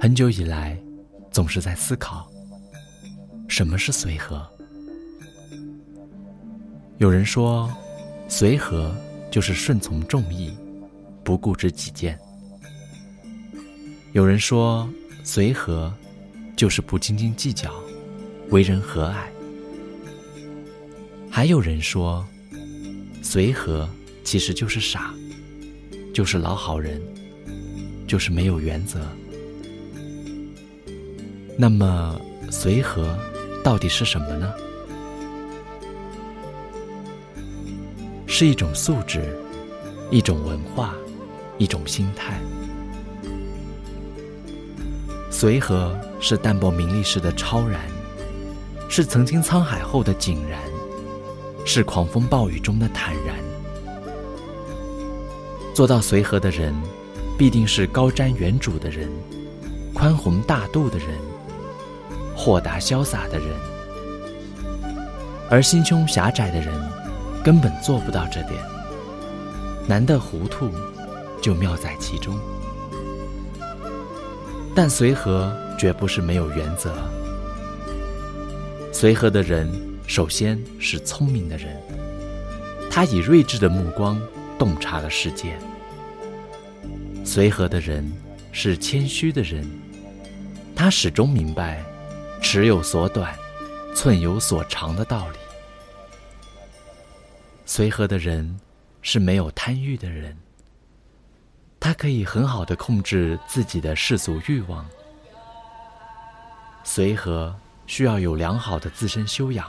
很久以来，总是在思考，什么是随和。有人说，随和就是顺从众意，不固执己见；有人说，随和就是不斤斤计较，为人和蔼；还有人说，随和其实就是傻，就是老好人，就是没有原则。那么，随和到底是什么呢？是一种素质，一种文化，一种心态。随和是淡泊名利时的超然，是曾经沧海后的井然，是狂风暴雨中的坦然。做到随和的人，必定是高瞻远瞩的人，宽宏大度的人。豁达潇洒的人，而心胸狭窄的人，根本做不到这点。难得糊涂，就妙在其中。但随和绝不是没有原则。随和的人，首先是聪明的人，他以睿智的目光洞察了世界。随和的人是谦虚的人，他始终明白。尺有所短，寸有所长的道理。随和的人是没有贪欲的人，他可以很好的控制自己的世俗欲望。随和需要有良好的自身修养，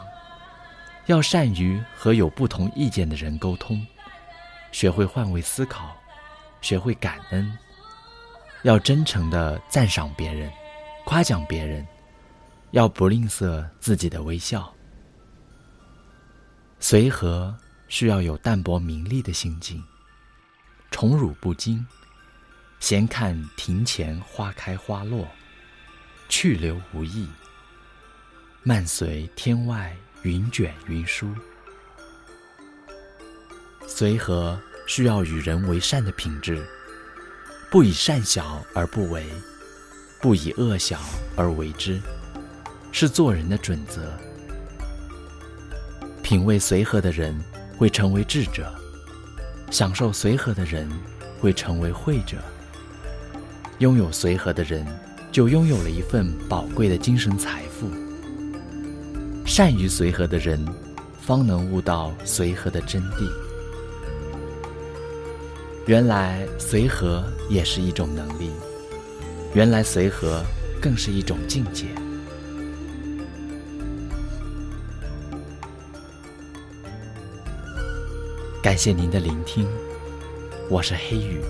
要善于和有不同意见的人沟通，学会换位思考，学会感恩，要真诚的赞赏别人，夸奖别人。要不吝啬自己的微笑，随和需要有淡泊名利的心境，宠辱不惊，闲看庭前花开花落，去留无意，漫随天外云卷云舒。随和需要与人为善的品质，不以善小而不为，不以恶小而为之。是做人的准则。品味随和的人会成为智者，享受随和的人会成为慧者。拥有随和的人，就拥有了一份宝贵的精神财富。善于随和的人，方能悟到随和的真谛。原来随和也是一种能力，原来随和更是一种境界。感谢您的聆听，我是黑羽。